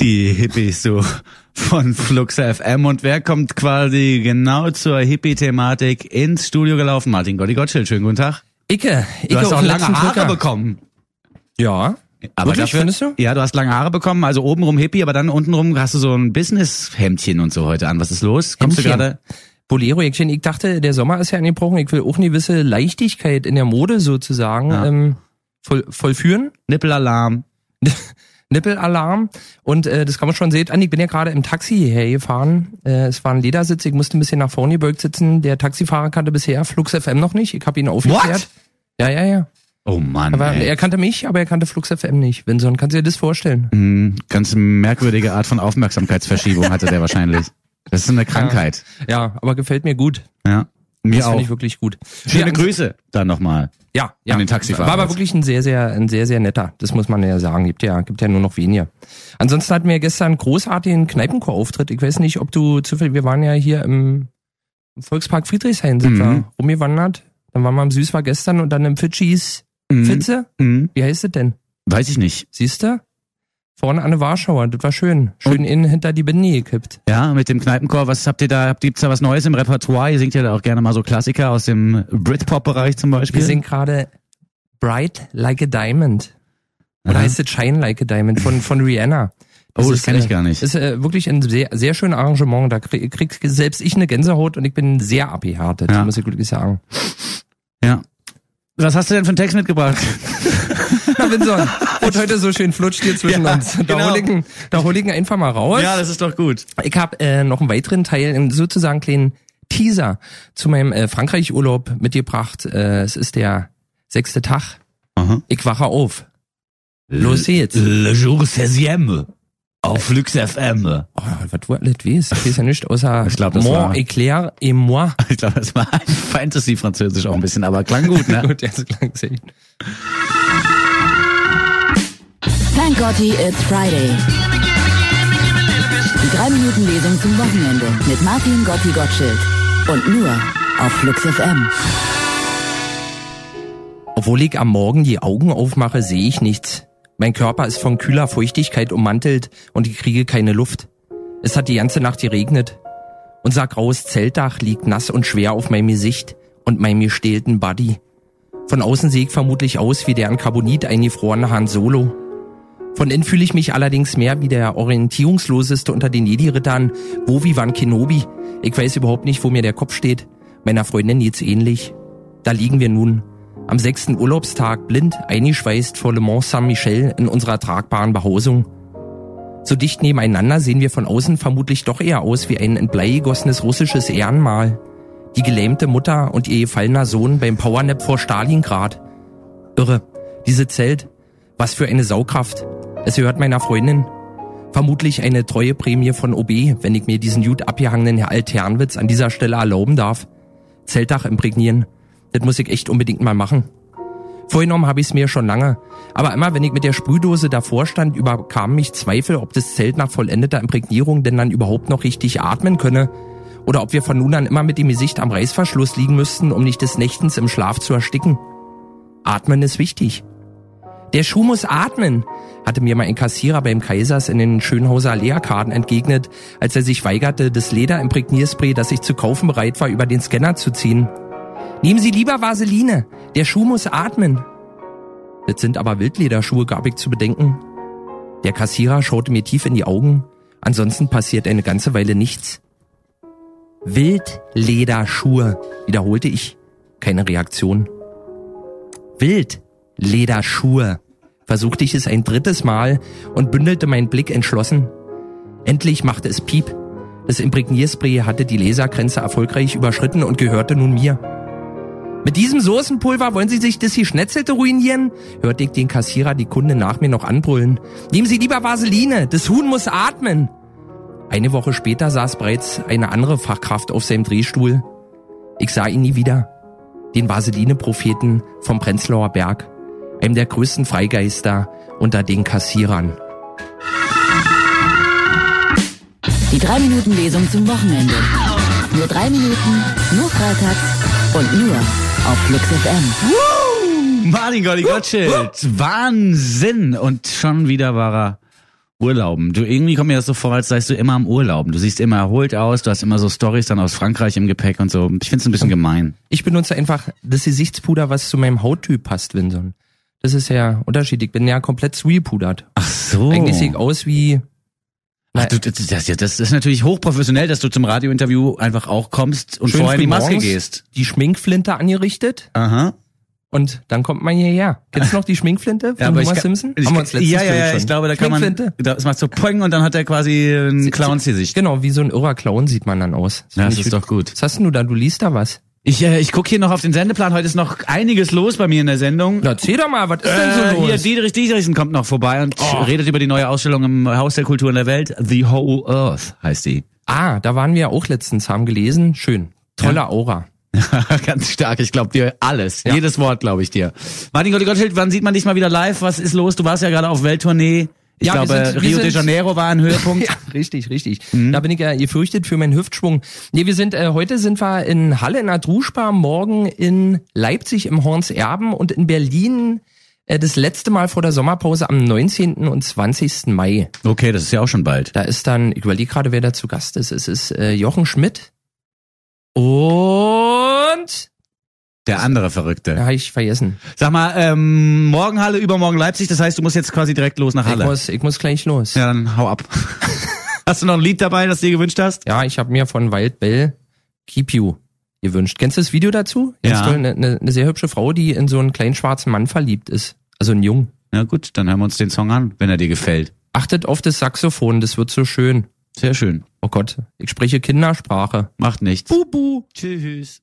Die Hippies so von Flux FM. Und wer kommt quasi genau zur Hippie-Thematik ins Studio gelaufen? Martin Gotti Gottschild, schönen guten Tag. Icke, Icke Du hast auch lange Haare Drücker. bekommen. Ja. Aber Wirklich, dafür, findest du? Ja, du hast lange Haare bekommen, also obenrum Hippie, aber dann untenrum hast du so ein Business-Hemdchen und so heute an. Was ist los? Kommst Hemdchen. du gerade? Bolero, Jäckchen, ich dachte, der Sommer ist ja angebrochen. Ich will auch eine gewisse Leichtigkeit in der Mode sozusagen Ja. ähm, voll, vollführen. Nippelalarm. Nippelalarm. Und äh, das kann man schon sehen. An, ich bin ja gerade im Taxi hierher gefahren. Äh, es war ein Ledersitz, ich musste ein bisschen nach vorne gebeugt sitzen. Der Taxifahrer kannte bisher Flux FM noch nicht. Ich habe ihn aufgeklärt. Ja, ja, ja. Oh Mann, Aber ey. er kannte mich, aber er kannte Flux FM nicht. Vinson, kannst du dir das vorstellen? Hm, Ganz merkwürdige Art von Aufmerksamkeitsverschiebung hatte der wahrscheinlich. Das ist eine Krankheit. Ja, aber gefällt mir gut. Ja. Mir Das auch. finde ich wirklich gut. Schöne Ja, Grüße dann nochmal. Ja, ja. An den Taxifahrer War aber wirklich ein sehr, sehr, ein sehr, sehr netter. Das muss man ja sagen. Gibt ja, gibt ja nur noch wenige. Ansonsten hatten wir gestern großartigen Kneipenchor-Auftritt. Ich weiß nicht, ob du zufällig, wir waren ja hier im Volkspark Friedrichshain sind Mhm. wir rumgewandert. Dann waren wir im Süß war gestern und dann im Fitschis Mhm. Fitze. Mhm. Wie heißt es denn? Weiß ich nicht. Siehst du? Vorne an der Warschauer. Das war schön. Schön innen hinter die Binde gekippt. Ja, mit dem Kneipenchor, was habt ihr da, gibt's da was Neues im Repertoire? Ihr singt ja da auch gerne mal so Klassiker aus dem Britpop-Bereich zum Beispiel. Wir singen gerade Bright Like a Diamond. Oder Aha. heißt es Shine Like a Diamond von, von Rihanna. Oh, das ist, kenn ich äh, gar nicht. Ist äh, wirklich ein sehr, sehr schönes Arrangement. Da krieg, krieg selbst ich eine Gänsehaut und ich bin sehr abgehärtet, Ja. muss ich wirklich sagen. Ja. Was hast du denn für einen Text mitgebracht? Na, Vinson, und heute so schön flutscht hier zwischen Ja, uns. Da genau. hol ich ihn, da hol ich ihn einfach mal raus. das ist doch gut. Ich habe äh, noch einen weiteren Teil, einen sozusagen kleinen Teaser zu meinem äh, Frankreich-Urlaub mitgebracht. Äh, es ist der sechste Tag. Aha. Ich wache auf. Los geht's. Le jour 16 auf Flux FM. Oh, was du alles weißt. Ich weiß ja nicht außer Ich glaub, das Mon, war- Éclair et moi. Ich glaube, das war Fantasy-Französisch auch ein bisschen, aber klang gut, ne? Gut, jetzt klang sehr gut. Thank Gotti, it's Friday. Die 3 Minuten Lesung zum Wochenende mit Martin Gotti Gottschild. Und nur auf Flux FM. Obwohl ich am Morgen die Augen aufmache, sehe ich nichts. Mein Körper ist von kühler Feuchtigkeit ummantelt und ich kriege keine Luft. Es hat die ganze Nacht geregnet. Unser graues Zeltdach liegt nass und schwer auf meinem Gesicht und meinem gestählten Buddy. Von außen sehe ich vermutlich aus wie der an Carbonit eingefrorene Han Solo. Von innen fühle ich mich allerdings mehr wie der orientierungsloseste unter den Jedi-Rittern, Obi-Wan Kenobi. Ich weiß überhaupt nicht, wo mir der Kopf steht. Meiner Freundin geht's ähnlich. Da liegen wir nun, am sechsten Urlaubstag blind eingeschweißt vor Le Mans Saint-Michel in unserer tragbaren Behausung. So dicht nebeneinander sehen wir von außen vermutlich doch eher aus wie ein in Blei gegossenes russisches Ehrenmal. Die gelähmte Mutter und ihr gefallener Sohn beim Powernap vor Stalingrad. Irre. Diese Zelt. Was für eine Saugkraft. Es gehört meiner Freundin. Vermutlich eine treue Prämie von OB, wenn ich mir diesen gut abgehangenen Herr Alternwitz an dieser Stelle erlauben darf. Zeltdach imprägnieren. Das muss ich echt unbedingt mal machen. Vorgenommen habe ich es mir schon lange. Aber immer, wenn ich mit der Sprühdose davor stand, überkamen mich Zweifel, ob das Zelt nach vollendeter Imprägnierung denn dann überhaupt noch richtig atmen könne. Oder ob wir von nun an immer mit dem Gesicht am Reißverschluss liegen müssten, um nicht des Nächtens im Schlaf zu ersticken. Atmen ist wichtig. Der Schuh muss atmen, hatte mir mal ein Kassierer beim Kaisers in den Schönhauser Leerkarten entgegnet, als er sich weigerte, das Lederimprägnierspray, das ich zu kaufen bereit war, über den Scanner zu ziehen. Nehmen Sie lieber Vaseline, der Schuh muss atmen. Das sind aber Wildlederschuhe, gab ich zu bedenken. Der Kassierer schaute mir tief in die Augen, ansonsten passiert eine ganze Weile nichts. Wildlederschuhe, wiederholte ich. Keine Reaktion. Wildlederschuhe, versuchte ich es ein drittes Mal und bündelte meinen Blick entschlossen. Endlich machte es Piep. Das Imprägnierspray hatte die Lasergrenze erfolgreich überschritten und gehörte nun mir. Mit diesem Soßenpulver wollen Sie sich das hier Schnetzelte ruinieren? hörte ich den Kassierer die Kunde nach mir noch anbrüllen. Nehmen Sie lieber Vaseline, das Huhn muss atmen. Eine Woche später saß bereits eine andere Fachkraft auf seinem Drehstuhl. Ich sah ihn nie wieder. Den Vaseline-Propheten vom Prenzlauer Berg, einem der größten Freigeister unter den Kassierern. Die 3 Minuten Lesung zum Wochenende. Nur 3 Minuten, nur freitags und nur auf Flux FM. Martin Golli Gottschild. Wahnsinn. Und schon wieder war er Urlauben. Du irgendwie kommt mir das so vor, als seist du immer am Urlauben. Du siehst immer erholt aus, du hast immer so Stories dann aus Frankreich im Gepäck und so. Ich find's ein bisschen gemein. Ich benutze einfach das Gesichtspuder, was zu meinem Hauttyp passt, Winson. Das ist ja unterschiedlich. Ich bin ja komplett zwiepudert. Ach so. Eigentlich sehe ich aus wie Ach, du, das, das, das ist natürlich hochprofessionell, dass du zum Radiointerview einfach auch kommst und schön vorher in die Maske gehst. die Schminkflinte angerichtet Aha. und dann kommt man hierher. Kennst du noch die Schminkflinte von Ja, Homer kann- Simpson? Ich, Haben wir uns letztens ja, ja, ja, ich glaube, da kann man, Schminkflinte. das macht so Poing und dann hat er quasi ein Clownsgesicht. Genau, wie so ein irrer Clown sieht man dann aus. Ja, find das ist doch gut. Was hast denn du da? Du liest da was? Ich, äh, ich gucke hier noch auf den Sendeplan. Heute ist noch einiges los bei mir in der Sendung. Na, erzähl doch mal, was ist denn Äh, so hier, los? Dietrich Dietrichsen kommt noch vorbei und Oh. redet über die neue Ausstellung im Haus der Kulturen der Welt. The Whole Earth heißt die. ah, da waren wir ja auch letztens, haben gelesen. Schön. Tolle Ja. Aura. Ganz stark, ich glaube dir alles. Ja. Jedes Wort glaube ich dir. Martin Gotti Gottschild, wann sieht man dich mal wieder live? Was ist los? Du warst ja gerade auf Welttournee. Ich Ja, glaube, sind- Rio de Janeiro war ein Höhepunkt. Ja, richtig, richtig. Mhm. Da bin ich ja gefürchtet für meinen Hüftschwung. Nee, wir sind, äh, heute sind wir in Halle in der Druschbar, morgen in Leipzig im Horns Erben und in Berlin äh, das letzte Mal vor der Sommerpause am 19. und 20. Mai. Okay, das ist ja auch schon bald. Da ist dann, ich überlege gerade, wer da zu Gast ist. Es ist äh, Jochen Schmidt und Der andere Verrückte. da habe ich vergessen. Sag mal, ähm, morgen Halle, übermorgen Leipzig. Das heißt, du musst jetzt quasi direkt los nach Ich Halle. muss, ich muss gleich los. Ja, Ja, dann hau ab. Hast du noch ein Lied dabei, das du dir gewünscht hast? ich habe mir von Wild Bell Keep You gewünscht. Kennst du das Video dazu? Ja. Eine, eine, eine sehr hübsche Frau, die in so einen kleinen schwarzen Mann verliebt ist. Also einen Jungen. Na gut, dann hören wir uns den Song an, wenn er dir gefällt. Achtet auf das Saxophon, das wird so schön. Sehr schön. Oh Gott, ich spreche Kindersprache. Macht nichts. Bubu. Tschüss.